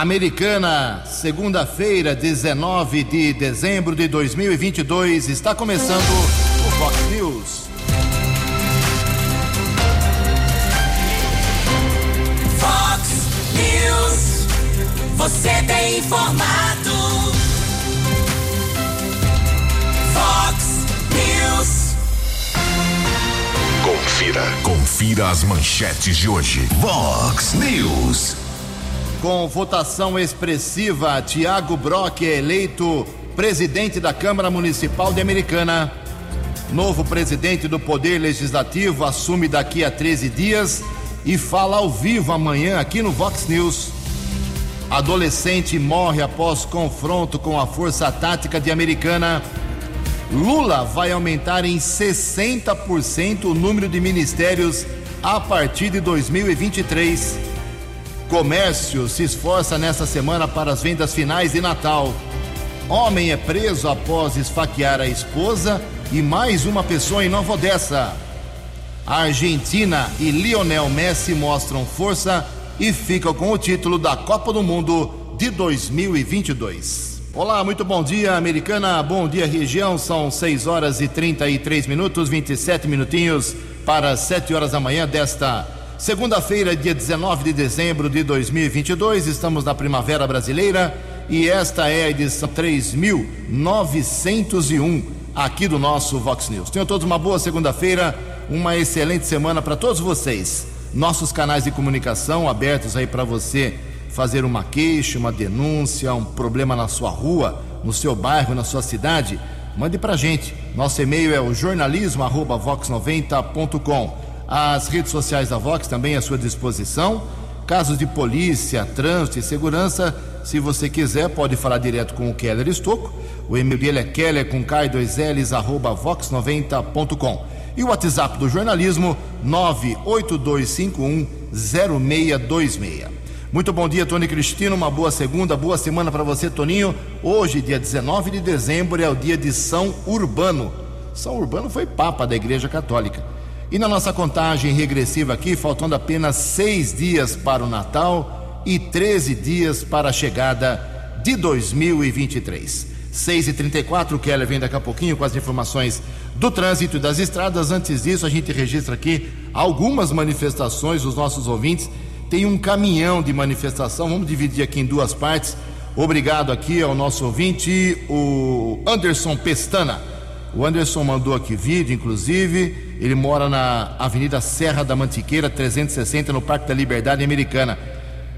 Americana, segunda-feira, 19 de dezembro de 2022, está começando o Fox News. Fox News, você tem informado. Fox News. Confira, confira as manchetes de hoje. Vox News. Com votação expressiva, Tiago Brock é eleito presidente da Câmara Municipal de Americana. Novo presidente do Poder Legislativo assume daqui a 13 dias e fala ao vivo amanhã aqui no Vox News. Adolescente morre após confronto com a Força Tática de Americana. Lula vai aumentar em 60% o número de ministérios a partir de 2023. Comércio se esforça nesta semana para as vendas finais de Natal. Homem é preso após esfaquear a esposa e mais uma pessoa em Nova Odessa. Argentina e Lionel Messi mostram força e ficam com o título da Copa do Mundo de 2022. Olá, muito bom dia, americana. Bom dia, região. São 6 horas e 33 minutos, 27 minutinhos para 7 horas da manhã desta Segunda-feira, dia 19 de dezembro de 2022, estamos na Primavera Brasileira e esta é a edição 3901 aqui do nosso Vox News. Tenham todos uma boa segunda-feira, uma excelente semana para todos vocês. Nossos canais de comunicação abertos aí para você fazer uma queixa, uma denúncia, um problema na sua rua, no seu bairro, na sua cidade. Mande para gente. Nosso e-mail é o jornalismo@vox90.com. As redes sociais da Vox também à sua disposição. Casos de polícia, trânsito e segurança, se você quiser, pode falar direto com o Keller Estocco. O e-mail dele é keller com K2Ls, arroba vox90.com. E o WhatsApp do jornalismo, 982510626. Muito bom dia, Tony Cristino. Uma boa segunda, boa semana para você, Toninho. Hoje, dia 19 de dezembro, é o dia de São Urbano. São Urbano foi papa da Igreja Católica. E na nossa contagem regressiva aqui, faltando apenas seis dias para o Natal e 13 dias para a chegada de 2023. 6 e 34 o Keller vem daqui a pouquinho com as informações do trânsito e das estradas. Antes disso, a gente registra aqui algumas manifestações dos nossos ouvintes. Tem um caminhão de manifestação, vamos dividir aqui em duas partes. Obrigado aqui ao nosso ouvinte, o Anderson Pestana. O Anderson mandou aqui vídeo, inclusive. Ele mora na Avenida Serra da Mantiqueira, 360, no Parque da Liberdade Americana.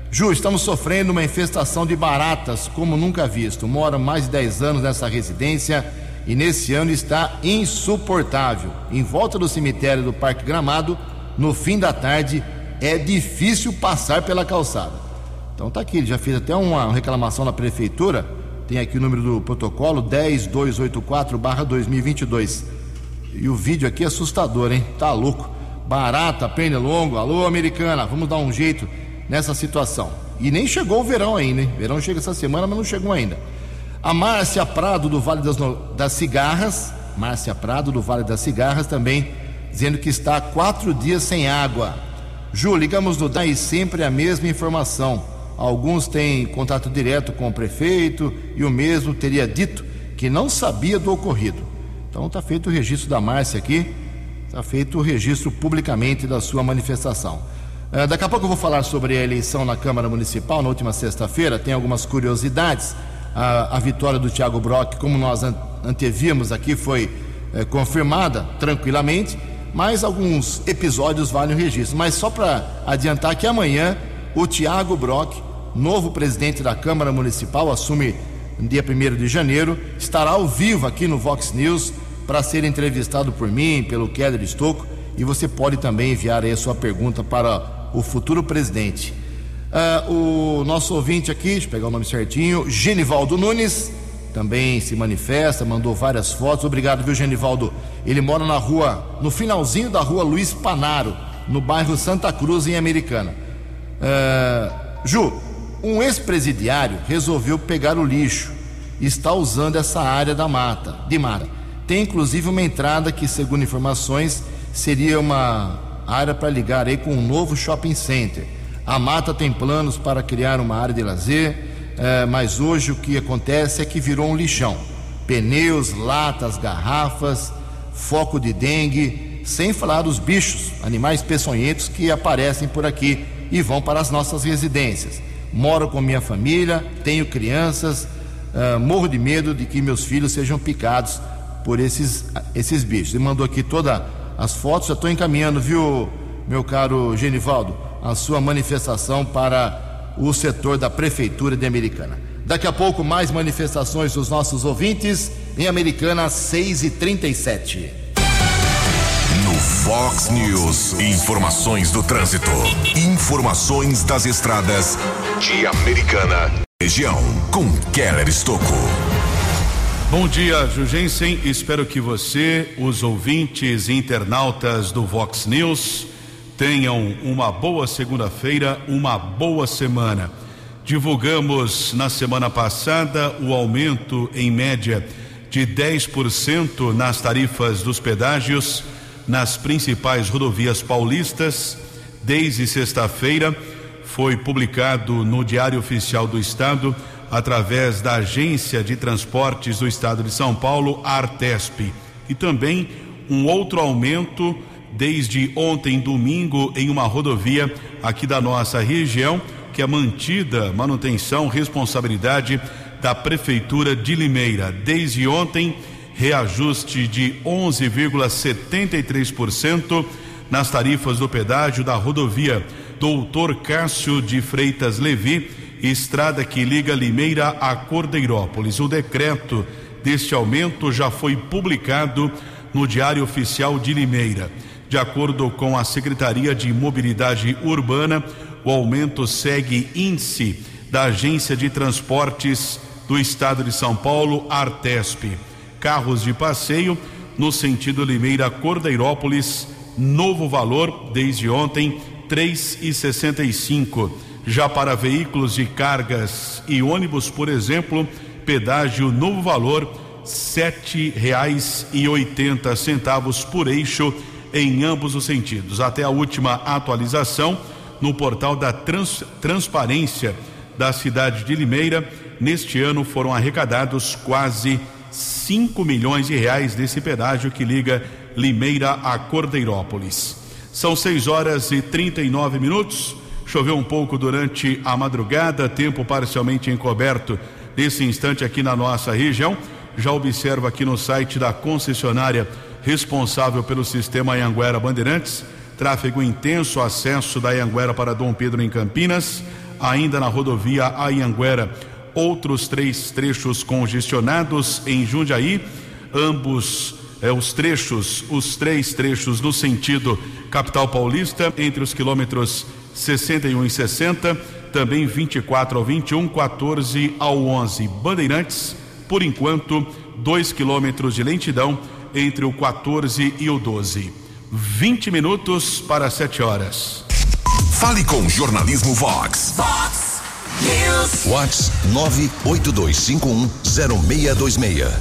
Ju, estamos sofrendo uma infestação de baratas como nunca visto. Moro mais de 10 anos nessa residência e nesse ano está insuportável. Em volta do cemitério do Parque Gramado, no fim da tarde, é difícil passar pela calçada. Então tá aqui, ele já fez até uma reclamação na prefeitura. Tem aqui o número do protocolo 10284/2022. E o vídeo aqui é assustador, hein? Tá louco. Barata, pernilongo, alô americana, vamos dar um jeito nessa situação. E nem chegou o verão ainda, hein? Verão chega essa semana, mas não chegou ainda. A Márcia Prado do Vale das, das Cigarras, Márcia Prado do Vale das Cigarras também, dizendo que está há quatro dias sem água. Ju, ligamos no DAI sempre a mesma informação. Alguns têm contato direto com o prefeito e o mesmo teria dito que não sabia do ocorrido. Então está feito o registro da Márcia aqui, está feito o registro publicamente da sua manifestação. Uh, daqui a pouco eu vou falar sobre a eleição na Câmara Municipal na última sexta-feira, tem algumas curiosidades. A, a, vitória do Tiago Brock, como nós an antevíamos aqui, foi uh, confirmada tranquilamente, mas alguns episódios valem o registro. Mas só para adiantar que amanhã o Tiago Brock, novo presidente da Câmara Municipal, assume no dia 1 de janeiro, estará ao vivo aqui no Vox News para ser entrevistado por mim, pelo Keller Estocco, e você pode também enviar aí a sua pergunta para o futuro presidente. Uh, o nosso ouvinte aqui, deixa eu pegar o nome certinho, Genivaldo Nunes, também se manifesta, mandou várias fotos. Obrigado, viu, Genivaldo? Ele mora na rua, no finalzinho da rua Luiz Panaro, no bairro Santa Cruz, em Americana. Uh, Ju, um ex-presidiário resolveu pegar o lixo está usando essa área da mata, de mata. Tem inclusive uma entrada que, segundo informações, seria uma área para ligar aí com um novo shopping center. A mata tem planos para criar uma área de lazer, eh, mas hoje o que acontece é que virou um lixão. Pneus, latas, garrafas, foco de dengue, sem falar dos bichos, animais peçonhentos que aparecem por aqui e vão para as nossas residências. Moro com minha família, tenho crianças, eh, morro de medo de que meus filhos sejam picados por esses, esses bichos. Ele mandou aqui todas as fotos, já estou encaminhando, viu, meu caro Genivaldo, a sua manifestação para o setor da Prefeitura de Americana. Daqui a pouco, mais manifestações dos nossos ouvintes em Americana 6 e 37 No Fox News, informações do trânsito. Informações das estradas de Americana. Região com Keller Estocco. Bom dia, Jugensen. Espero que você, os ouvintes e internautas do Vox News, tenham uma boa segunda-feira, uma boa semana. Divulgamos na semana passada o aumento em média de 10% nas tarifas dos pedágios nas principais rodovias paulistas. Desde sexta-feira foi publicado no Diário Oficial do Estado, através da Agência de Transportes do Estado de São Paulo, Artesp, e também um outro aumento desde ontem, domingo, em uma rodovia aqui da nossa região, que é mantida manutenção, responsabilidade da Prefeitura de Limeira. Desde ontem, reajuste de 11,73% nas tarifas do pedágio da rodovia Doutor Cássio de Freitas Levi, estrada que liga Limeira a Cordeirópolis. O decreto deste aumento já foi publicado no Diário Oficial de Limeira. De acordo com a Secretaria de Mobilidade Urbana, o aumento segue índice da Agência de Transportes do Estado de São Paulo, Artesp. Carros de passeio no sentido Limeira Cordeirópolis, novo valor desde ontem, três e sessenta e cinco. Já para veículos de cargas e ônibus, por exemplo, pedágio novo valor sete reais e oitenta centavos por eixo em ambos os sentidos. Até a última atualização no portal da Trans, Transparência da cidade de Limeira, neste ano foram arrecadados quase 5 milhões de reais desse pedágio que liga Limeira a Cordeirópolis. São 6 horas e 39 minutos. Choveu um pouco durante a madrugada, tempo parcialmente encoberto nesse instante aqui na nossa região. Já observo aqui no site da concessionária responsável pelo sistema Anhanguera Bandeirantes, tráfego intenso, acesso da Anhanguera para Dom Pedro em Campinas, ainda na rodovia Anhanguera, outros três trechos congestionados em Jundiaí, ambos eh, os trechos, os três trechos no sentido capital paulista, entre os quilômetros 61 e 60, também 24 ao 21, 14 ao 11. Bandeirantes, por enquanto, 2 quilômetros de lentidão entre o 14 e o 12. 20 minutos para 7 horas. Fale com Jornalismo Vox. Fox News. Vox 982510626.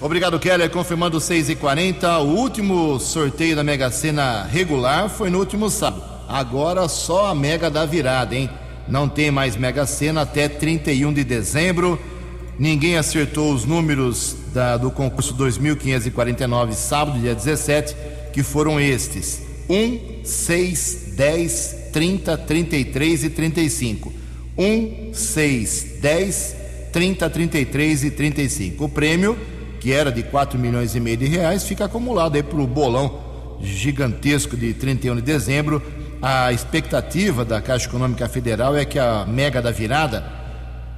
Obrigado, Keller. Confirmando 6 e 40 O último sorteio da Mega Sena regular foi no último sábado. Agora só a Mega da virada, hein? Não tem mais Mega Sena até 31 de dezembro. Ninguém acertou os números da- do concurso 2549, sábado, dia 17, que foram estes: 1, 6, 10, 30, 33 e 35. 1, 6, 10, 30, 33 e 35. O prêmio, que era de 4 milhões e meio de reais, fica acumulado aí para o bolão gigantesco de 31 de dezembro. A expectativa da Caixa Econômica Federal é que a mega da virada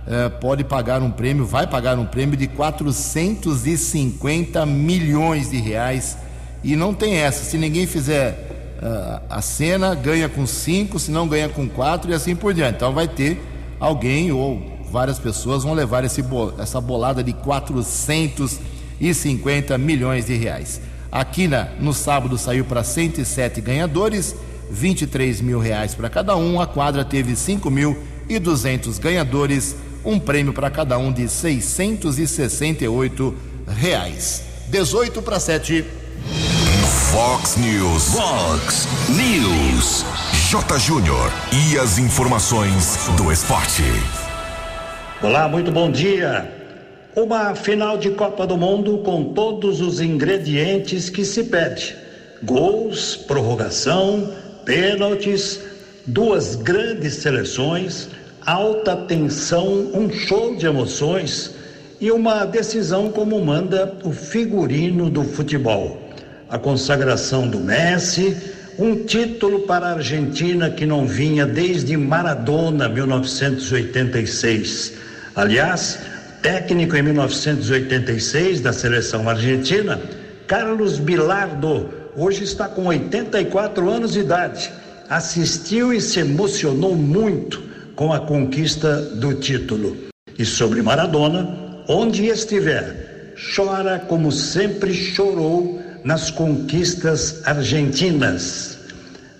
eh, pode pagar um prêmio, vai pagar um prêmio de 450 milhões de reais. E não tem essa. Se ninguém fizer ah, a cena, ganha com 5, se não ganha com 4 e assim por diante. Então vai ter alguém ou várias pessoas vão levar esse essa bolada de 450 milhões de reais. Aqui na, no sábado saiu para 107 ganhadores, 23 mil reais para cada um. A quadra teve 5.200 ganhadores, um prêmio para cada um de 668 reais. 18 para 7. Fox News. Fox News. J. Júnior e as informações do esporte. Olá, muito bom dia. Uma final de Copa do Mundo com todos os ingredientes que se pede: gols, prorrogação, pênaltis, duas grandes seleções, alta tensão, um show de emoções e uma decisão como manda o figurino do futebol. A consagração do Messi, um título para a Argentina que não vinha desde Maradona 1986. Aliás, técnico em 1986 da seleção argentina, Carlos Bilardo, hoje está com 84 anos de idade. Assistiu e se emocionou muito com a conquista do título. E sobre Maradona, onde estiver, chora como sempre chorou nas conquistas argentinas.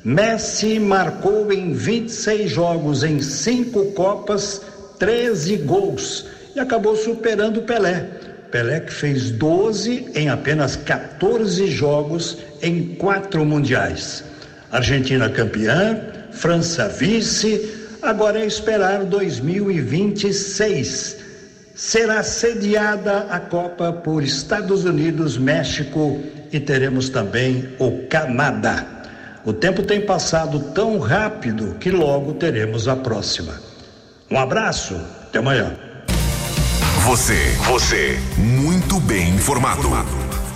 Messi marcou em 26 jogos em cinco Copas 13 gols e acabou superando Pelé. Pelé que fez 12 em apenas 14 jogos em quatro mundiais. Argentina campeã, França vice, agora é esperar 2026. Será sediada a Copa por Estados Unidos, México e teremos também o Canadá. O tempo tem passado tão rápido que logo teremos a próxima. Um abraço, até amanhã. Você, você, muito bem informado.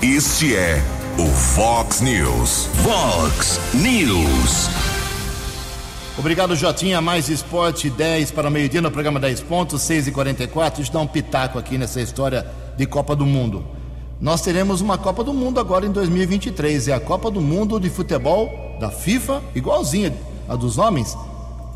Este é o Fox News. Fox News. Obrigado, Jotinha. Mais esporte 10 para meio-dia no programa 10 pontos, 6 e 44 Deixa eu dar um pitaco aqui nessa história de Copa do Mundo. Nós teremos uma Copa do Mundo agora em 2023. É a Copa do Mundo de futebol da FIFA, igualzinha a dos homens,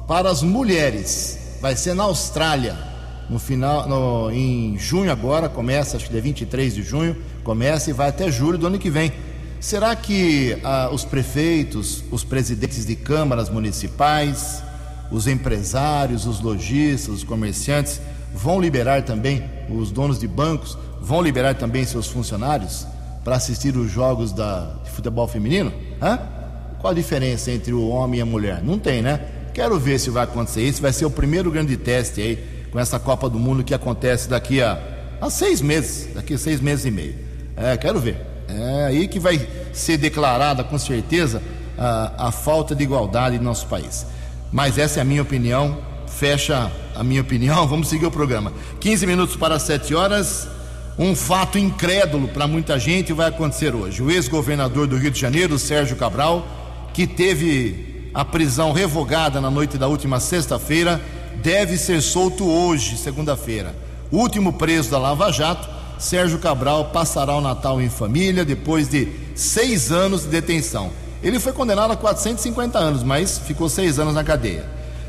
para as mulheres. Vai ser na Austrália no final, no, em junho agora, começa, acho que dia 23 de junho, começa e vai até julho do ano que vem. Será que ah, os prefeitos, os presidentes de câmaras municipais, os empresários, os lojistas, os comerciantes vão liberar também, os donos de bancos, vão liberar também seus funcionários para assistir os jogos da, de futebol feminino? Hã? Qual a diferença entre o homem e a mulher? Não tem, né? Quero ver se vai acontecer isso. Vai ser o primeiro grande teste aí com essa Copa do Mundo que acontece daqui a, a seis meses, daqui a seis meses e meio. É, quero ver. É aí que vai ser declarada com certeza a, a falta de igualdade em nosso país. Mas essa é a minha opinião. Fecha a minha opinião. Vamos seguir o programa. 15 minutos para 7 horas. Um fato incrédulo para muita gente vai acontecer hoje. O ex-governador do Rio de Janeiro, Sérgio Cabral, que teve a prisão revogada na noite da última sexta-feira, deve ser solto hoje, segunda-feira. Último preso da Lava Jato, Sérgio Cabral, passará o Natal em família depois de seis anos de detenção. Ele foi condenado a 450 anos, mas ficou seis anos na cadeia.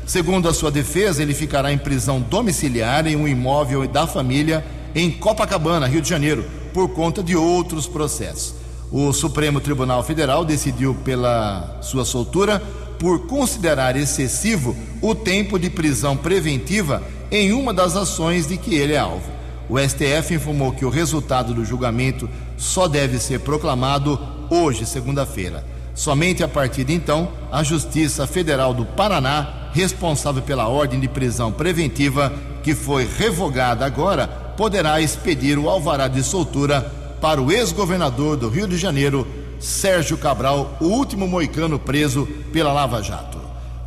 Segundo a sua defesa, ele ficará em prisão domiciliar em um imóvel da família em Copacabana, Rio de Janeiro, por conta de outros processos. O Supremo Tribunal Federal decidiu pela sua soltura por considerar excessivo o tempo de prisão preventiva em uma das ações de que ele é alvo. O STF informou que o resultado do julgamento só deve ser proclamado hoje, segunda-feira. Somente a partir de então, a Justiça Federal do Paraná, responsável pela ordem de prisão preventiva, que foi revogada agora, poderá expedir o alvará de soltura para o ex-governador do Rio de Janeiro, Sérgio Cabral, o último moicano preso pela Lava Jato.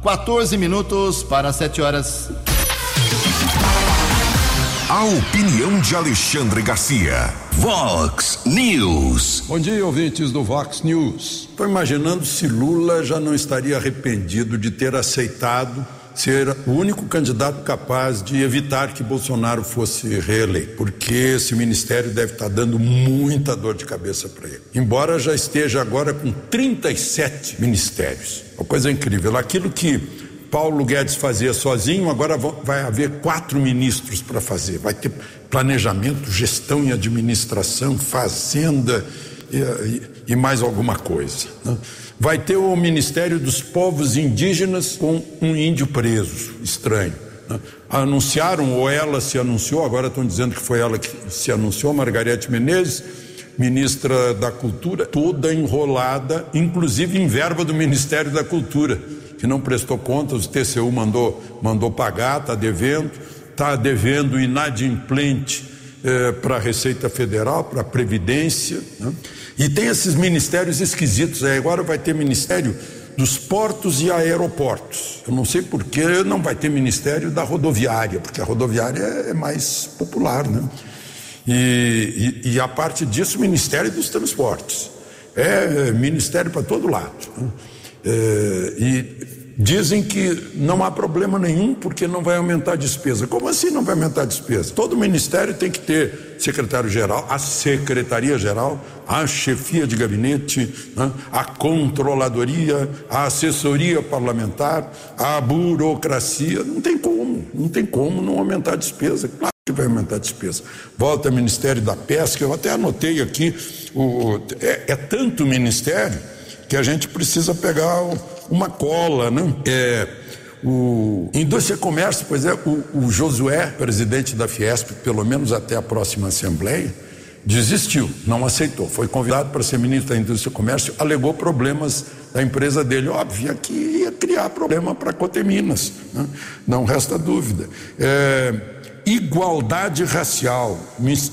14 minutos para 7 horas. A opinião de Alexandre Garcia. Vox News. Bom dia, ouvintes do Vox News. Estou imaginando se Lula já não estaria arrependido de ter aceitado ser o único candidato capaz de evitar que Bolsonaro fosse reeleito, porque esse ministério deve estar dando muita dor de cabeça para ele. Embora já esteja agora com 37 ministérios. Uma coisa incrível. Aquilo que Paulo Guedes fazia sozinho, agora vai haver quatro ministros para fazer. Vai ter planejamento, gestão e administração, fazenda e, e, mais alguma coisa. Né? Vai ter o Ministério dos Povos Indígenas com um índio preso, estranho. Né? Anunciaram, ou ela se anunciou, agora estão dizendo que foi ela que se anunciou, Margarete Menezes, ministra da Cultura, toda enrolada, inclusive em verba do Ministério da Cultura. que não prestou contas, o TCU mandou, mandou pagar, está devendo, está devendo inadimplente eh, para a Receita Federal, para a Previdência. Né? E tem esses ministérios esquisitos. Aí. Agora vai ter ministério dos portos e aeroportos. Eu não sei por que não vai ter ministério da rodoviária, porque a rodoviária é mais popular, né? E, e, e a parte disso, Ministério dos Transportes. É ministério para todo lado. Né? É, e Dizem que não há problema nenhum porque não vai aumentar a despesa. Como assim não vai aumentar a despesa? Todo ministério tem que ter secretário-geral, a secretaria-geral, a chefia de gabinete, né? a controladoria, a assessoria parlamentar, a burocracia. Não tem como, não tem como não aumentar a despesa. Claro que vai aumentar a despesa. Volta ao Ministério da Pesca, eu até anotei aqui, o, é, é tanto ministério que a gente precisa pegar o uma cola, né? É, o Indústria e Comércio, pois é, o, o Josué, presidente da Fiesp, pelo menos até a próxima Assembleia, desistiu, não aceitou. Foi convidado para ser ministro da Indústria e Comércio, alegou problemas da empresa dele. Óbvio que ia criar problema para a Coteminas, né? não resta dúvida. É, igualdade racial,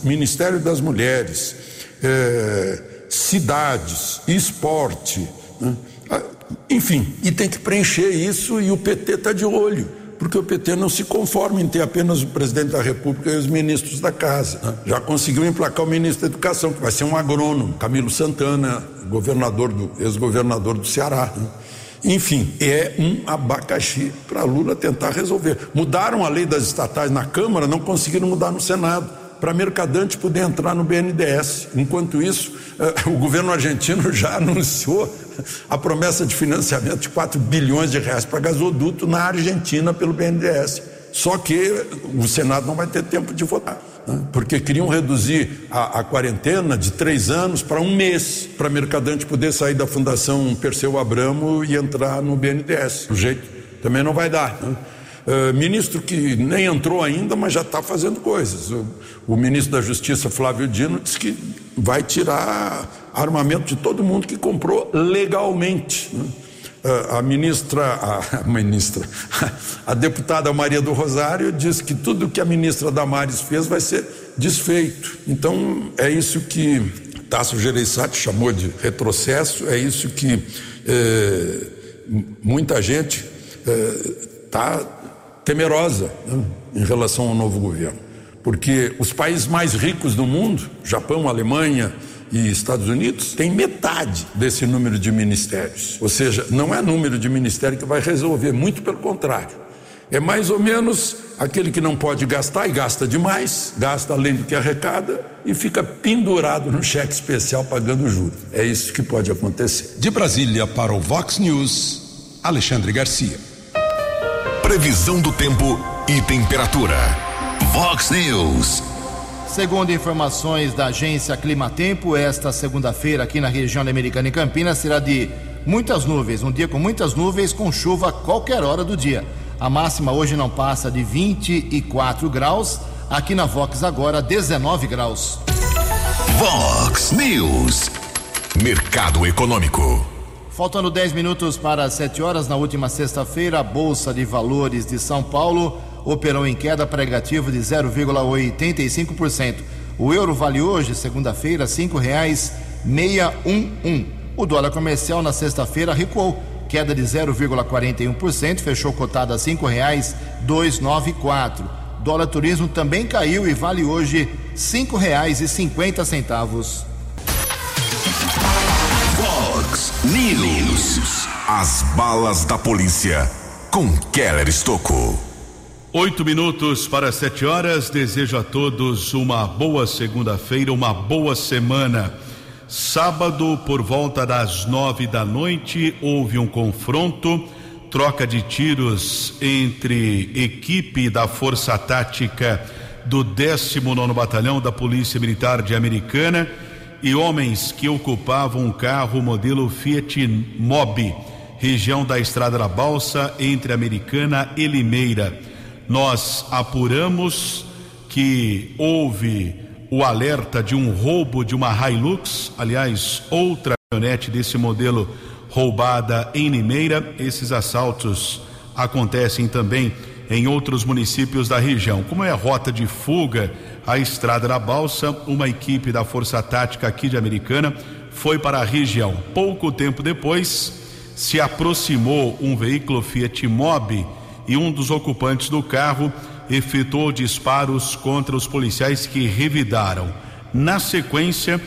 Ministério das Mulheres, é, cidades, esporte. Né? Enfim, e tem que preencher isso e o PT está de olho, porque o PT não se conforma em ter apenas o presidente da República e os ministros da casa. Né? Já conseguiu emplacar o ministro da Educação, que vai ser um agrônomo, Camilo Santana, governador do ex-governador do Ceará. Né? Enfim, é um abacaxi para Lula tentar resolver. Mudaram a lei das estatais na Câmara, não conseguiram mudar no Senado para mercadante poder entrar no BNDES. Enquanto isso, eh, o governo argentino já anunciou a promessa de financiamento de 4 bilhões de reais para gasoduto na Argentina pelo BNDES. Só que o Senado não vai ter tempo de votar, né? porque queriam reduzir a, a, quarentena de três anos para um mês, para mercadante poder sair da Fundação Perseu Abramo e entrar no BNDES. O jeito também não vai dar. Né? Uh, ministro que nem entrou ainda, mas já está fazendo coisas. O, o, ministro da Justiça, Flávio Dino, disse que vai tirar armamento de todo mundo que comprou legalmente. Né? Uh, a ministra, a, ministra, a deputada Maria do Rosário disse que tudo que a ministra Damares fez vai ser desfeito. Então, é isso que Tasso Gereissati chamou de retrocesso, é isso que eh, muita gente está eh, temerosa né, em relação ao novo governo, porque os países mais ricos do mundo, Japão, Alemanha e Estados Unidos, têm metade desse número de ministérios. Ou seja, não é número de ministério que vai resolver, muito pelo contrário. É mais ou menos aquele que não pode gastar e gasta demais, gasta além do que arrecada e fica pendurado no cheque especial pagando juros. É isso que pode acontecer. De Brasília para o Vox News, Alexandre Garcia. Previsão do tempo e temperatura. Vox News. Segundo informações da agência Climatempo, esta segunda-feira aqui na região da Americana e Campinas será de muitas nuvens, um dia com muitas nuvens, com chuva a qualquer hora do dia. A máxima hoje não passa de 24 graus, aqui na Vox agora 19 graus. Vox News. Mercado Econômico. Faltando 10 minutos para as 7 horas, na última sexta-feira, a Bolsa de Valores de São Paulo operou em queda pregativa de 0,85%. O euro vale hoje, segunda-feira, R$ 5,611. O dólar comercial na sexta-feira recuou, queda de 0,41%, fechou cotado a R$ 5,294. Dólar turismo também caiu e vale hoje R$ 5,50. News. As balas da polícia com Keller Estocou. Oito minutos para sete horas. Desejo a todos uma boa segunda-feira, uma boa semana. Sábado, por volta das nove da noite, houve um confronto, troca de tiros entre equipe da Força Tática do 19 Batalhão da Polícia Militar de Americana e homens que ocupavam um carro modelo Fiat Mobi, região da Estrada da Balsa, entre Americana e Limeira. Nós apuramos que houve o alerta de um roubo de uma Hilux, aliás, outra caminhonete desse modelo roubada em Limeira. Esses assaltos acontecem também em outros municípios da região. Como é rota de fuga, a estrada da Balsa, uma equipe da Força Tática aqui de Americana foi para a região. Pouco tempo depois, se aproximou um veículo Fiat Mobi e um dos ocupantes do carro efetuou disparos contra os policiais que revidaram. Na sequência,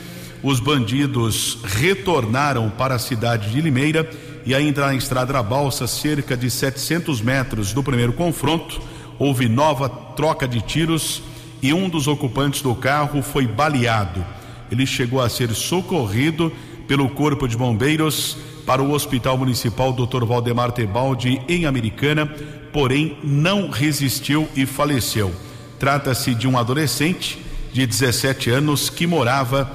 os bandidos retornaram para a cidade de Limeira e ainda na estrada da Balsa, cerca de 700 metros do primeiro confronto, houve nova troca de tiros e um dos ocupantes do carro foi baleado. Ele chegou a ser socorrido pelo Corpo de Bombeiros para o Hospital Municipal Dr. Valdemar Tebaldi em Americana, porém não resistiu e faleceu. Trata-se de um adolescente de 17 anos que morava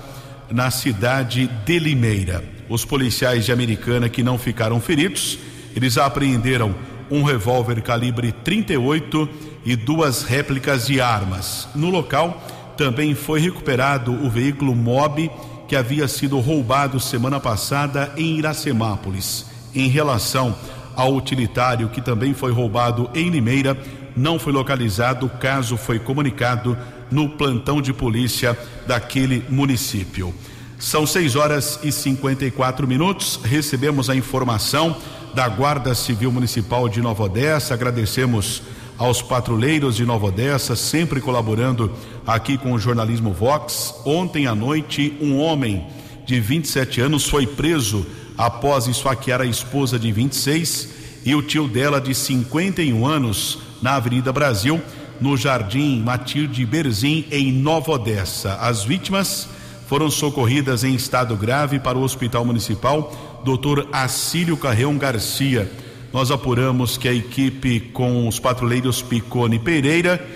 na cidade de Limeira. Os policiais de Americana que não ficaram feridos, eles apreenderam um revólver calibre 38 e duas réplicas de armas. No local também foi recuperado o veículo Mob que havia sido roubado semana passada em Iracemápolis. Em relação ao utilitário que também foi roubado em Limeira, não foi localizado, o caso foi comunicado no plantão de polícia daquele município. São 6 horas e 54 minutos. Recebemos a informação da Guarda Civil Municipal de Nova Odessa. Agradecemos aos patrulheiros de Nova Odessa, sempre colaborando aqui com o jornalismo Vox. Ontem à noite, um homem de 27 anos foi preso após esfaquear a esposa de 26 e o tio dela de 51 anos na Avenida Brasil no Jardim Matilde Berzim, em Nova Odessa. As vítimas foram socorridas em estado grave para o Hospital Municipal Dr. Acílio Carreão Garcia. Nós apuramos que a equipe com os patrulheiros Picone Pereira,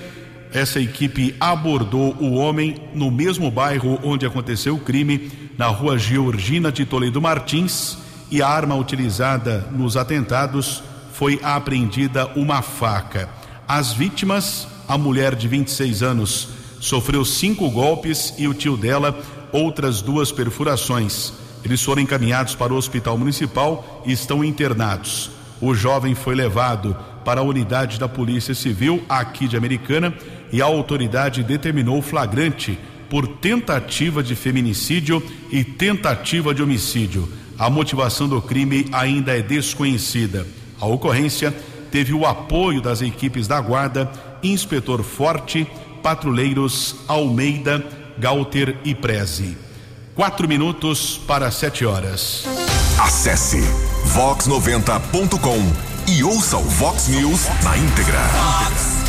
essa equipe abordou o homem no mesmo bairro onde aconteceu o crime, na rua Georgina de Toledo Martins, e a arma utilizada nos atentados foi apreendida uma faca. As vítimas a mulher de 26 anos sofreu cinco golpes e o tio dela outras duas perfurações. Eles foram encaminhados para o hospital municipal e estão internados. O jovem foi levado para a unidade da Polícia Civil aqui de Americana e a autoridade determinou flagrante por tentativa de feminicídio e tentativa de homicídio. A motivação do crime ainda é desconhecida. A ocorrência teve o apoio das equipes da Guarda Inspetor Forte, patrulheiros Almeida, Galter e Preze. Quatro minutos para sete horas. Acesse vox90.com e ouça o Vox News na íntegra. Vox.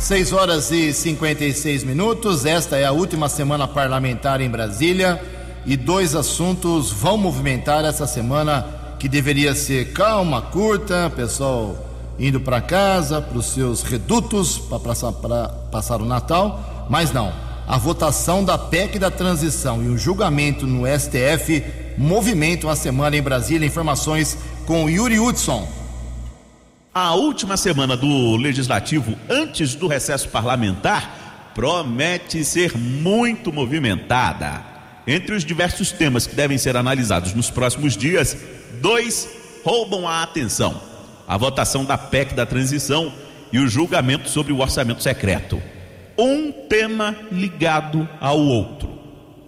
6 horas e 56 minutos. Esta é a última semana parlamentar em Brasília e dois assuntos vão movimentar essa semana que deveria ser calma, curta, pessoal indo para casa, para os seus redutos, para passar, o Natal, mas não. A votação da PEC da transição e o julgamento no STF movimentam a semana em Brasília. Informações com Yuri Hudson. A última semana do Legislativo, antes do recesso parlamentar, promete ser muito movimentada. Entre os diversos temas que devem ser analisados nos próximos dias, dois roubam a atenção a votação da PEC da transição e o julgamento sobre o orçamento secreto. Um tema ligado ao outro.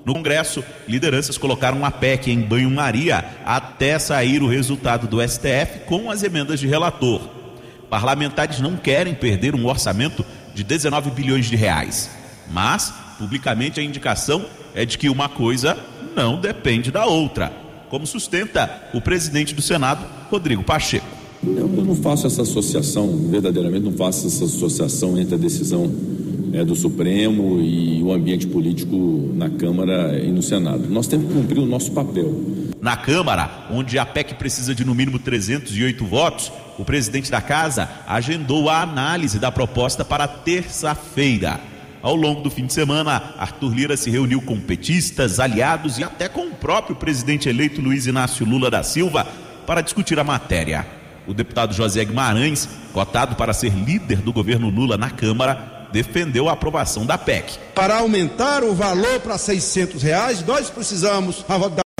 No Congresso, lideranças colocaram a PEC em banho-maria até sair o resultado do STF com as emendas de relator. Parlamentares não querem perder um orçamento de 19 bilhões de reais, mas publicamente a indicação é de que uma coisa não depende da outra, como sustenta o presidente do Senado, Rodrigo Pacheco. Eu, eu, não faço essa associação, verdadeiramente não faço essa associação entre a decisão é, do Supremo e o ambiente político na Câmara e no Senado. Nós temos que cumprir o nosso papel. Na Câmara, onde a PEC precisa de no mínimo 308 votos, o presidente da casa agendou a análise da proposta para terça-feira. Ao longo do fim de semana, Arthur Lira se reuniu com petistas, aliados e até com o próprio presidente eleito Luiz Inácio Lula da Silva para discutir a matéria. O deputado José Guimarães, cotado para ser líder do governo Lula na Câmara, defendeu a aprovação da PEC. Para aumentar o valor para 600 reais, nós precisamos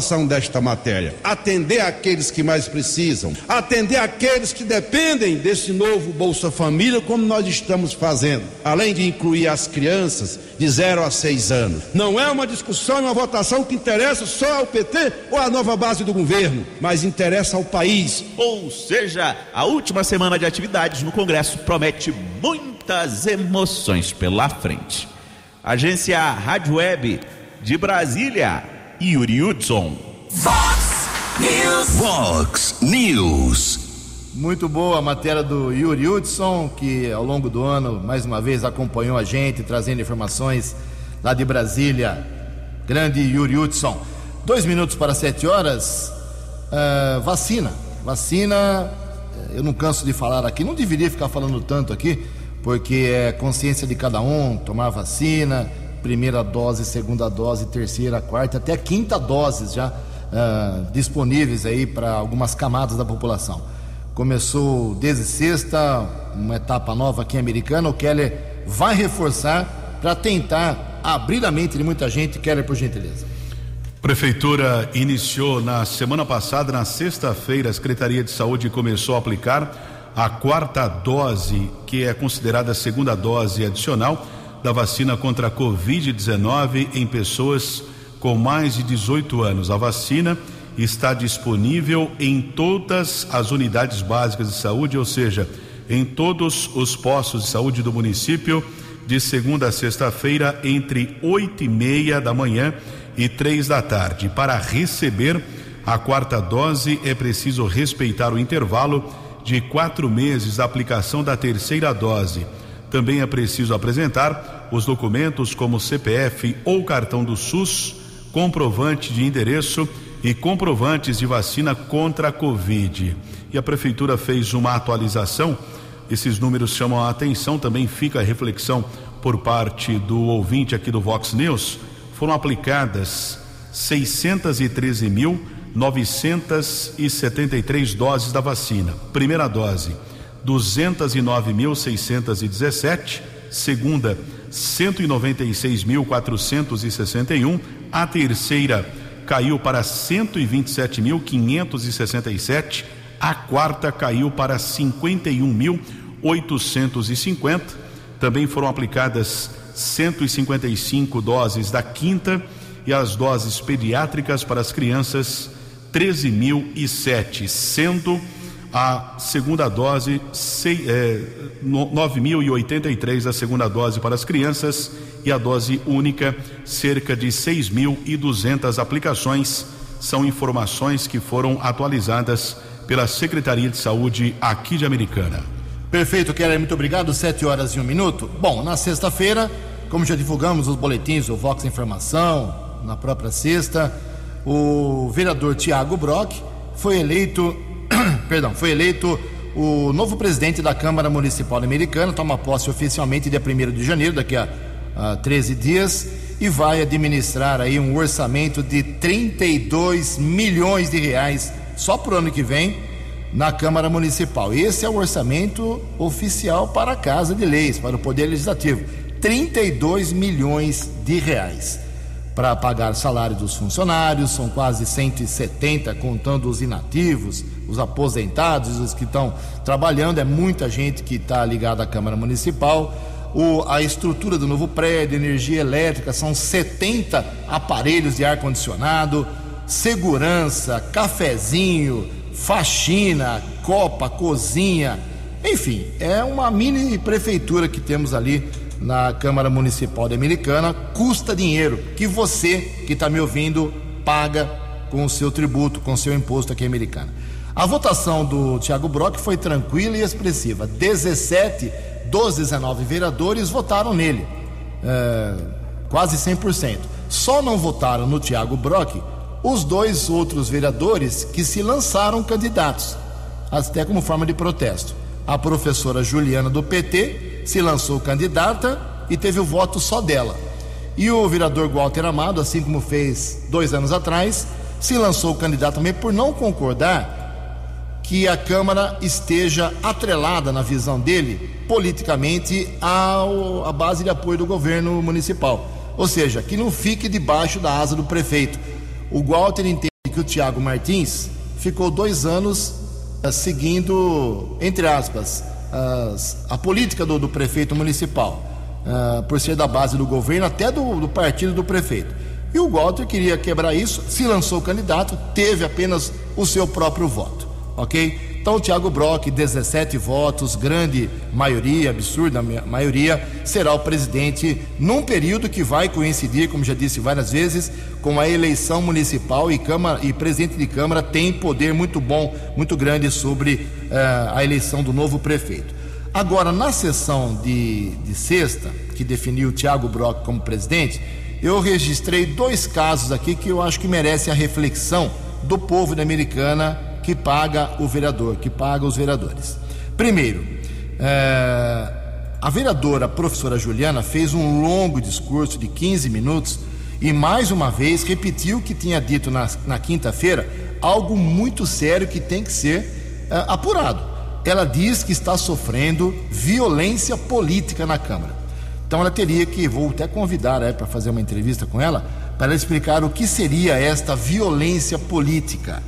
da desta matéria, atender aqueles que mais precisam, atender aqueles que dependem desse novo Bolsa Família, como nós estamos fazendo, além de incluir as crianças de 0 a 6 anos. Não é uma discussão e uma votação que interessa só ao PT ou à nova base do governo, mas interessa ao país. Ou seja, a última semana de atividades no Congresso promete muitas emoções pela frente. Agência Rádio Web de Brasília, Yuri Hudson. Fox News. Vox News. Muito boa a matéria do Yuri Hudson, que ao longo do ano, mais uma vez, acompanhou a gente, trazendo informações lá de Brasília. Grande Yuri Hudson. Dois minutos para sete horas. Uh, vacina. Vacina, eu não canso de falar aqui, não deveria ficar falando tanto aqui, porque é consciência de cada um, tomar vacina, primeira dose, segunda dose, terceira, quarta, até quinta doses já uh, disponíveis aí para algumas camadas da população. Começou desde sexta, uma etapa nova aqui Americana, o Keller vai reforçar para tentar abrir a mente de muita gente. Keller, por gentileza. Prefeitura iniciou na semana passada, na sexta-feira, a Secretaria de Saúde começou a aplicar a quarta dose, que é considerada a segunda dose adicional da vacina contra a Covid-19 em pessoas com mais de 18 anos. A vacina está disponível em todas as unidades básicas de saúde, ou seja, em todos os postos de saúde do município, de segunda a sexta-feira, entre oito e meia da manhã e três da tarde. Para receber a quarta dose, é preciso respeitar o intervalo de quatro meses da aplicação da terceira dose. Também é preciso apresentar os documentos como CPF ou cartão do SUS, comprovante de endereço e comprovantes de vacina contra a Covid. E a Prefeitura fez uma atualização, esses números chamam a atenção, também fica a reflexão por parte do ouvinte aqui do Vox News. Foram aplicadas 613 mil 973 doses da vacina. Primeira dose, 209.617. Segunda, 196.461. A terceira caiu para 127.567. A quarta caiu para 51.850. Também foram aplicadas 155 doses da quinta e as doses pediátricas para as crianças 13.007, sendo a segunda dose é, 9.083 a segunda dose para as crianças e a dose única cerca de 6.200 aplicações são informações que foram atualizadas pela Secretaria de Saúde aqui de Americana. Perfeito, Keller, muito obrigado. Sete horas e um minuto. Bom, na sexta-feira, como já divulgamos os boletins do Vox Informação, na própria sexta, o vereador Tiago Brock foi eleito, perdão, foi eleito o novo presidente da Câmara Municipal Americana, toma posse oficialmente dia 1 de janeiro, daqui a, a 13 dias, e vai administrar aí um orçamento de 32 milhões de reais só para o ano que vem na Câmara Municipal. Esse é o orçamento oficial para a Casa de Leis, para o Poder Legislativo. 32 milhões de reais para pagar salário dos funcionários, são quase 170, contando os inativos, os aposentados, os que estão trabalhando, é muita gente que está ligada à Câmara Municipal. O, a estrutura do novo prédio, energia elétrica, são 70 aparelhos de ar-condicionado, segurança, cafezinho, faxina, copa, cozinha, enfim, é uma mini prefeitura que temos ali na Câmara Municipal de Americana custa dinheiro que você que está me ouvindo paga com o seu tributo, com o seu imposto aqui em Americana. A votação do Tiago Brock foi tranquila e expressiva. 17 dos 19 vereadores votaram nele, é, quase 100%. Só não votaram no Tiago Brock os dois outros vereadores que se lançaram candidatos, até como forma de protesto. A professora Juliana do PT se lançou candidata e teve o voto só dela. E o vereador Walter Amado, assim como fez dois anos atrás, se lançou candidato também por não concordar que a Câmara esteja atrelada, na visão dele, politicamente ao, à base de apoio do governo municipal. Ou seja, que não fique debaixo da asa do prefeito. O Walter entende que o Tiago Martins ficou dois anos uh, seguindo, entre aspas, as, a política do, do prefeito municipal, uh, por ser da base do governo, até do, do partido do prefeito. E o Walter queria quebrar isso, se lançou candidato, teve apenas o seu próprio voto, ok? Então, o Thiago Brock, 17 votos, grande maioria, absurda maioria, será o presidente num período que vai coincidir, como já disse várias vezes, com a eleição municipal e, Câmara, e presidente de Câmara tem poder muito bom, muito grande sobre uh, a eleição do novo prefeito. Agora, na sessão de, de sexta, que definiu o Thiago Brock como presidente, eu registrei dois casos aqui que eu acho que merecem a reflexão do povo da Americana que paga o vereador, que paga os vereadores. Primeiro, é, a vereadora professora Juliana fez um longo discurso de 15 minutos e mais uma vez repetiu o que tinha dito na, na quinta-feira, algo muito sério que tem que ser é, apurado. Ela diz que está sofrendo violência política na Câmara. Então ela teria que, vou até convidar é, para fazer uma entrevista com ela, para ela explicar o que seria esta violência política.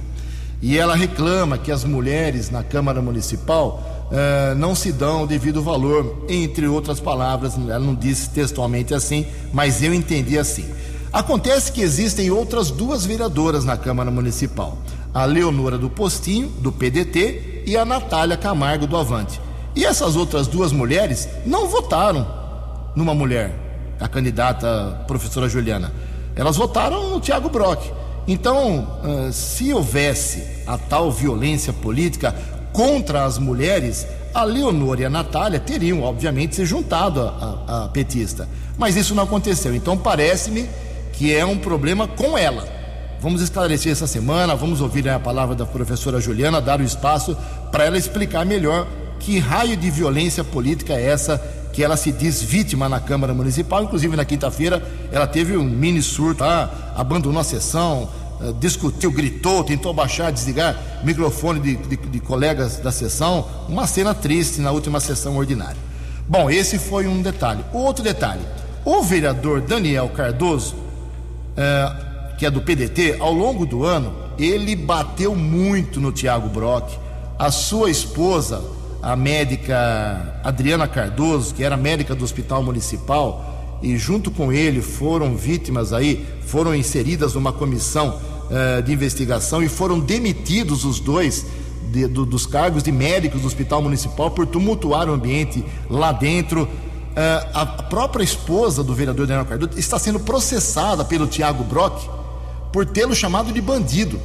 E ela reclama que as mulheres na Câmara Municipal uh, não se dão o devido valor, entre outras palavras, ela não disse textualmente assim, mas eu entendi assim. Acontece que existem outras duas vereadoras na Câmara Municipal: a Leonora do Postinho, do PDT, e a Natália Camargo, do Avante. E essas outras duas mulheres não votaram numa mulher, a candidata professora Juliana. Elas votaram no Tiago Brock. Então, uh, se houvesse a tal violência política contra as mulheres, a Leonor e a Natália teriam, obviamente, se juntado à petista. Mas isso não aconteceu. Então, parece-me que é um problema com ela. Vamos esclarecer essa semana, vamos ouvir a palavra da professora Juliana, dar o espaço para ela explicar melhor que raio de violência política é essa que ela se diz vítima na Câmara Municipal. Inclusive, na quinta-feira, ela teve um mini surto, ah, abandonou a sessão, ah, discutiu, gritou, tentou baixar, desligar microfone de, de, de, colegas da sessão. Uma cena triste na última sessão ordinária. Bom, esse foi um detalhe. Outro detalhe: o vereador Daniel Cardoso, eh, que é do PDT, ao longo do ano, ele bateu muito no Tiago Brock. A sua esposa a médica Adriana Cardoso, que era médica do Hospital Municipal, e junto com ele foram vítimas aí, foram inseridas numa comissão uh, de investigação e foram demitidos os dois de, do, dos cargos de médicos do Hospital Municipal por tumultuar o ambiente lá dentro. Uh, a própria esposa do vereador Daniel Cardoso está sendo processada pelo Tiago Brock por tê-lo chamado de bandido.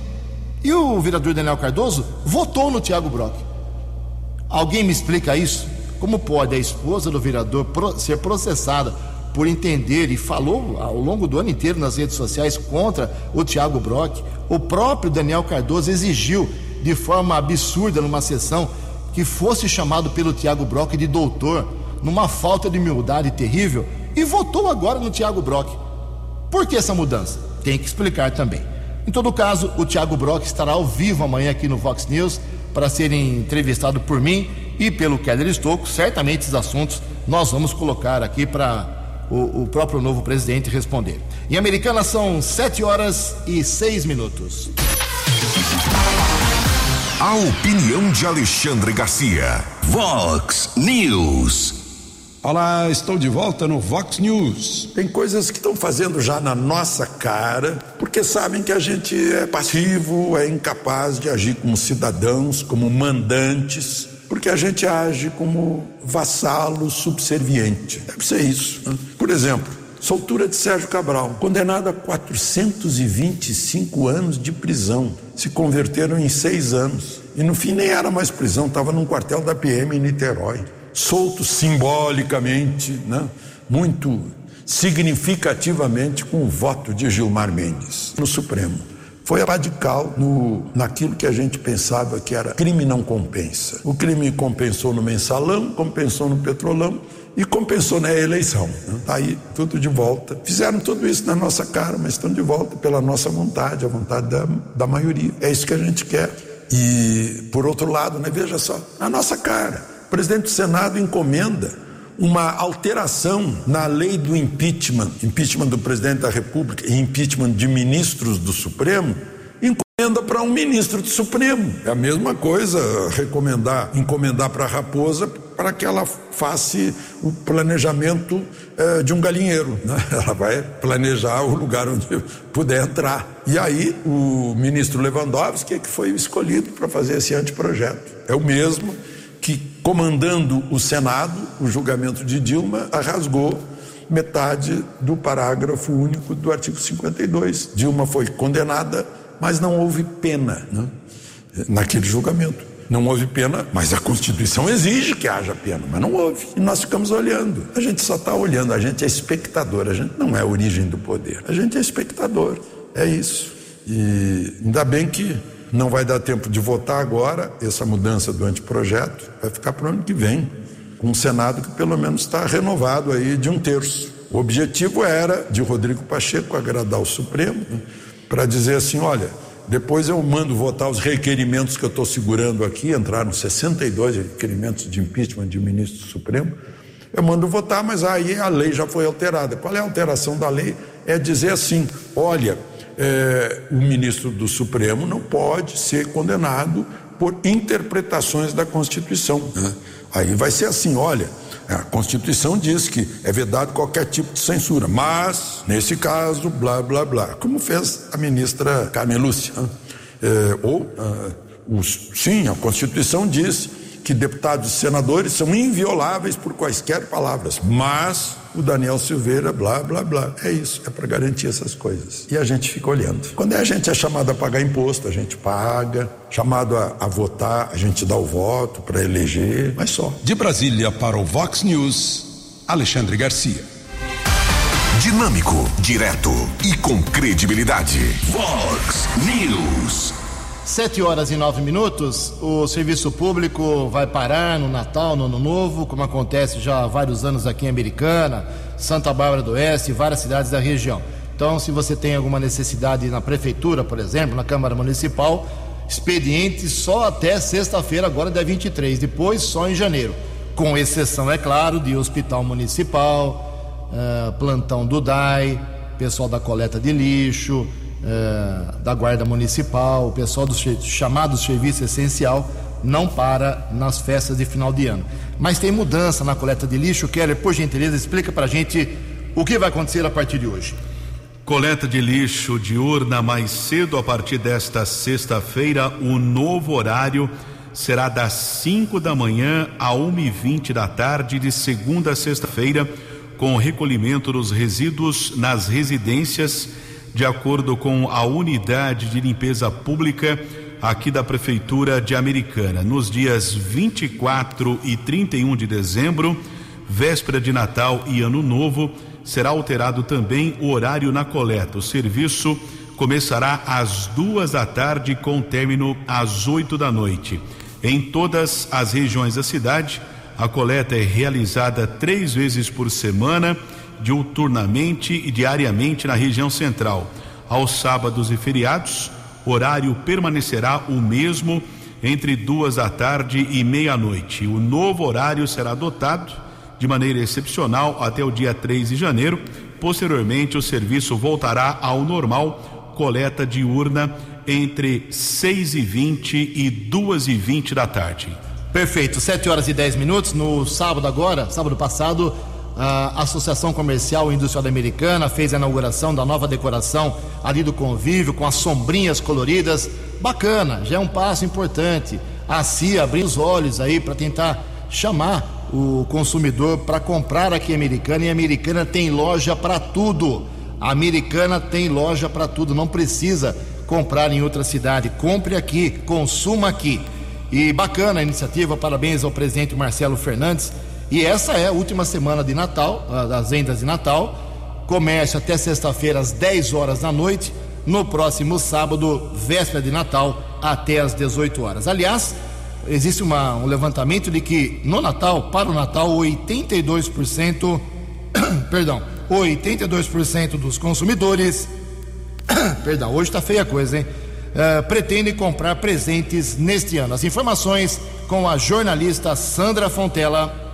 E o vereador Daniel Cardoso votou no Tiago Brock. Alguém me explica isso? Como pode a esposa do vereador ser processada por entender e falou ao longo do ano inteiro nas redes sociais contra o Tiago Brock? O próprio Daniel Cardoso exigiu de forma absurda numa sessão que fosse chamado pelo Tiago Brock de doutor, numa falta de humildade terrível, e votou agora no Tiago Brock. Por que essa mudança? Tem que explicar também. Em todo caso, o Tiago Brock estará ao vivo amanhã aqui no Vox News para serem entrevistados por mim e pelo Keller Estocco. Certamente esses assuntos nós vamos colocar aqui para o, o, próprio novo presidente responder. Em Americana são 7 horas e 6 minutos. A opinião de Alexandre Garcia. Vox News. Olá, estou de volta no Vox News. Tem coisas que estão fazendo já na nossa cara, porque sabem que a gente é passivo, é incapaz de agir como cidadãos, como mandantes, porque a gente age como vassalo subserviente. Deve ser isso. Né? Por exemplo, soltura de Sérgio Cabral, condenado a 425 anos de prisão. Se converteram em seis anos. E no fim nem era mais prisão, estava num quartel da PM em Niterói solto simbolicamente, né? muito significativamente com o voto de Gilmar Mendes no Supremo. Foi radical no, naquilo que a gente pensava que era crime não compensa. O crime compensou no mensalão, compensou no petrolão e compensou na eleição. Né? Tá aí tudo de volta. Fizeram tudo isso na nossa cara, mas estão de volta pela nossa vontade, a vontade da, da maioria. É isso que a gente quer. E, por outro lado, né, veja só, na nossa cara o presidente do Senado encomenda uma alteração na lei do impeachment, impeachment do presidente da República e impeachment de ministros do Supremo, encomenda para um ministro do Supremo. É a mesma coisa recomendar, encomendar para a raposa para que ela faça o planejamento eh, de um galinheiro. Né? Ela vai planejar o lugar onde puder entrar. E aí o ministro Lewandowski é que foi escolhido para fazer esse anteprojeto. É o mesmo comandando o Senado, o julgamento de Dilma, rasgou metade do parágrafo único do artigo 52. Dilma foi condenada, mas não houve pena né? naquele julgamento. Não houve pena, mas a Constituição exige que haja pena, mas não houve. E nós ficamos olhando. A gente só está olhando, a gente é espectador, a gente não é a origem do poder. A gente é espectador, é isso. E ainda bem que não vai dar tempo de votar agora essa mudança do anteprojeto, vai ficar para o ano que vem com um Senado que pelo menos está renovado aí de um terço. O objetivo era de Rodrigo Pacheco agradar o Supremo né, para dizer assim, olha, depois eu mando votar os requerimentos que eu estou segurando aqui, entraram 62 requerimentos de impeachment de ministro do Supremo, eu mando votar, mas aí a lei já foi alterada. Qual é a alteração da lei? É dizer assim, olha, é, o ministro do Supremo não pode ser condenado por interpretações da Constituição. Né? Aí vai ser assim: olha, a Constituição diz que é vedado qualquer tipo de censura, mas, nesse caso, blá, blá, blá. Como fez a ministra Carmen Lúcia. Né? É, ou, ah, os, sim, a Constituição diz que deputados e senadores são invioláveis por quaisquer palavras, mas o Daniel Silveira, blá, blá, blá. É isso, é para garantir essas coisas. E a gente fica olhando. Quando a gente é chamado a pagar imposto, a gente paga. Chamado a, a votar, a gente dá o voto para eleger, mas só. De Brasília para o Vox News, Alexandre Garcia. Dinâmico, direto e com credibilidade. Vox News. Sete horas e nove minutos, o serviço público vai parar no Natal, no Ano Novo, como acontece já há vários anos aqui em Americana, Santa Bárbara do Oeste e várias cidades da região. Então, se você tem alguma necessidade na prefeitura, por exemplo, na Câmara Municipal, expediente só até sexta-feira, agora dia 23, depois só em janeiro. Com exceção, é claro, de hospital municipal, uh, plantão do DAI, pessoal da coleta de lixo, é, da Guarda Municipal, o pessoal do chamado Serviço Essencial, não para nas festas de final de ano. Mas tem mudança na coleta de lixo. Keller, por gentileza, explica para a gente o que vai acontecer a partir de hoje. Coleta de lixo diurna mais cedo a partir desta sexta-feira. O novo horário será das 5 da manhã a 1h20 da tarde, de segunda a sexta-feira, com recolhimento dos resíduos nas residências de acordo com a unidade de limpeza pública aqui da Prefeitura de Americana. Nos dias 24 e 31 de dezembro, véspera de Natal e Ano Novo, será alterado também o horário na coleta. O serviço começará às duas da tarde, com término às oito da noite. Em todas as regiões da cidade, a coleta é realizada três vezes por semana diuturnamente e diariamente na região central. Aos sábados e feriados, horário permanecerá o mesmo entre duas da tarde e meia-noite. O novo horário será adotado de maneira excepcional até o dia 3 de janeiro. Posteriormente, o serviço voltará ao normal, coleta diurna entre 6 e 20 e 2 e 20 da tarde. Perfeito, 7 horas e 10 minutos. No sábado agora, sábado passado, a Associação Comercial e Industrial Americana fez a inauguração da nova decoração ali do convívio com as sombrinhas coloridas. Bacana, já é um passo importante. A CIA abriu os olhos aí para tentar chamar o consumidor para comprar aqui em Americana e a Americana tem loja para tudo. A Americana tem loja para tudo, não precisa comprar em outra cidade. Compre aqui, consuma aqui. E bacana a iniciativa, parabéns ao presidente Marcelo Fernandes e essa é a última semana de Natal, das vendas de Natal. Comércio até sexta-feira às 10 horas da noite. No próximo sábado, véspera de Natal, até às 18 horas. Aliás, existe uma, um levantamento de que no Natal, para o Natal, 82%, perdão, 82% dos consumidores, perdão, hoje está feia a coisa, hein? Uh, comprar presentes neste ano. As informações com a jornalista Sandra Fontela.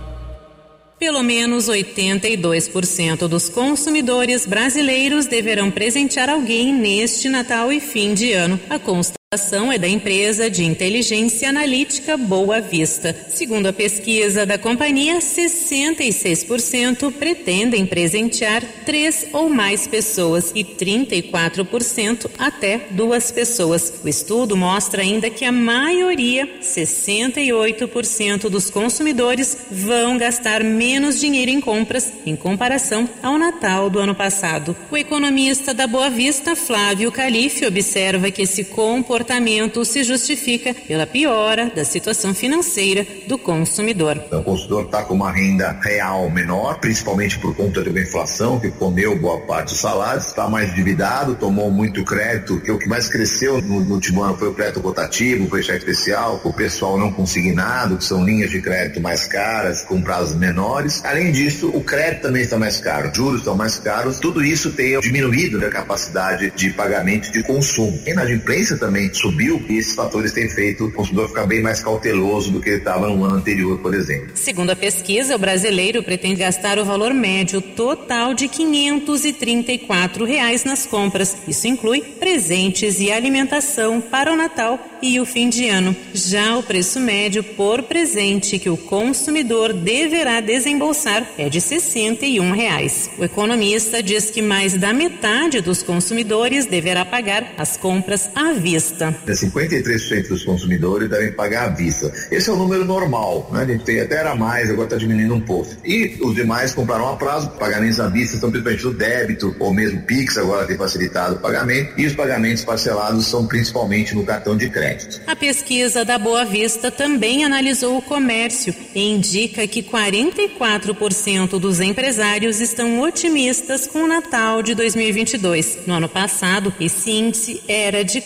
Pelo menos 82% dos consumidores brasileiros deverão presentear alguém neste Natal e fim de ano. A consta A ação é da empresa de inteligência analítica Boa Vista. Segundo a pesquisa da companhia, 66% pretendem presentear três ou mais pessoas e 34% até duas pessoas. O estudo mostra ainda que a maioria, 68% dos consumidores, vão gastar menos dinheiro em compras em comparação ao Natal do ano passado. O economista da Boa Vista, Flávio Calife, observa que esse comportamento comportamento se justifica pela piora da situação financeira do consumidor. Então, o consumidor está com uma renda real menor, principalmente por conta da inflação, que comeu boa parte dos salários, está mais endividado, tomou muito crédito, que o que mais cresceu no, no último ano foi o crédito rotativo, foi cheque especial, o pessoal não consignado, que são linhas de crédito mais caras, com prazos menores. Além disso, o crédito também está mais caro, juros estão mais caros, tudo isso tem diminuído a capacidade de pagamento de consumo. A inadimplência também subiu e esses fatores têm feito o consumidor ficar bem mais cauteloso do que ele estava no ano anterior, por exemplo. Segundo a pesquisa, o brasileiro pretende gastar o valor médio total de 534 reais nas compras. Isso inclui presentes e alimentação para o Natal e o fim de ano. Já o preço médio por presente que o consumidor deverá desembolsar é de 61 reais. O economista diz que mais da metade dos consumidores deverá pagar as compras à vista. 53% dos consumidores devem pagar à vista. Esse é o número normal, né? A gente tem até era mais, agora está diminuindo um pouco. E os demais compraram a prazo, pagamentos à vista estão principalmente no débito ou mesmo Pix, agora tem facilitado o pagamento. E os pagamentos parcelados são principalmente no cartão de crédito. A pesquisa da Boa Vista também analisou o comércio e indica que 44% dos empresários estão otimistas com o Natal de 2022. No ano passado, esse índice era de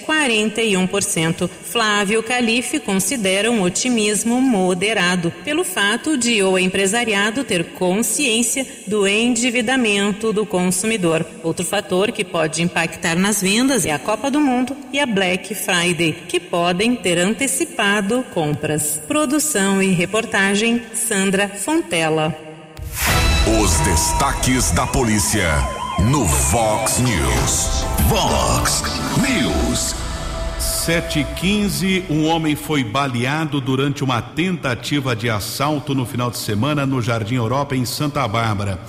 41%. Flávio Calife considera um otimismo moderado, pelo fato de o empresariado ter consciência do endividamento do consumidor. Outro fator que pode impactar nas vendas é a Copa do Mundo e a Black Friday, que podem ter antecipado compras. Produção e reportagem Sandra Fontela. Os destaques da polícia no Fox News. Fox News. 715, um homem foi baleado durante uma tentativa de assalto no final de semana no Jardim Europa, em Santa Bárbara.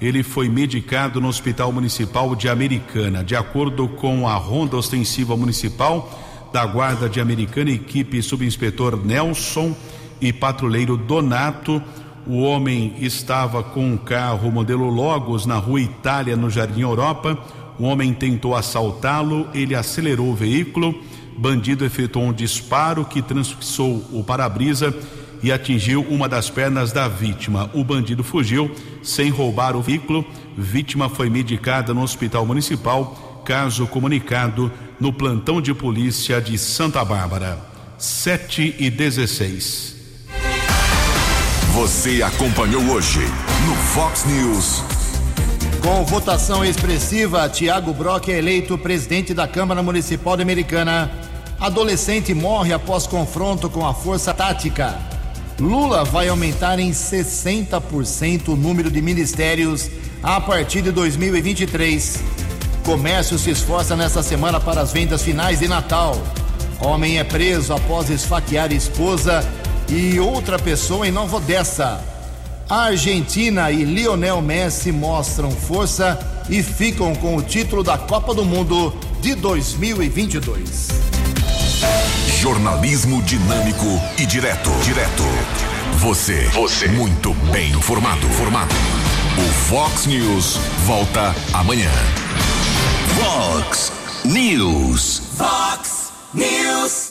Ele foi medicado no Hospital Municipal de Americana. De acordo com a Ronda Ostensiva Municipal, da Guarda de Americana, equipe subinspetor Nelson e patrulheiro Donato. O homem estava com um carro modelo Logos na rua Itália, no Jardim Europa. O homem tentou assaltá-lo, ele acelerou o veículo. Bandido efetuou um disparo que transfixou o para-brisa e atingiu uma das pernas da vítima. O bandido fugiu sem roubar o veículo. Vítima foi medicada no hospital municipal. Caso comunicado no plantão de polícia de Santa Bárbara. 7 e 16. Você acompanhou hoje no Fox News. Com votação expressiva, Tiago Brock é eleito presidente da Câmara Municipal de Americana. Adolescente morre após confronto com a Força Tática. Lula vai aumentar em 60% o número de ministérios a partir de 2023. Comércio se esforça nesta semana para as vendas finais de Natal. Homem é preso após esfaquear esposa e outra pessoa em Nova Odessa. A Argentina e Lionel Messi mostram força e ficam com o título da Copa do Mundo de 2022. Jornalismo dinâmico e direto. Direto. Você. Você. Muito bem informado. Formado. O Fox News volta amanhã. Fox News. Fox News.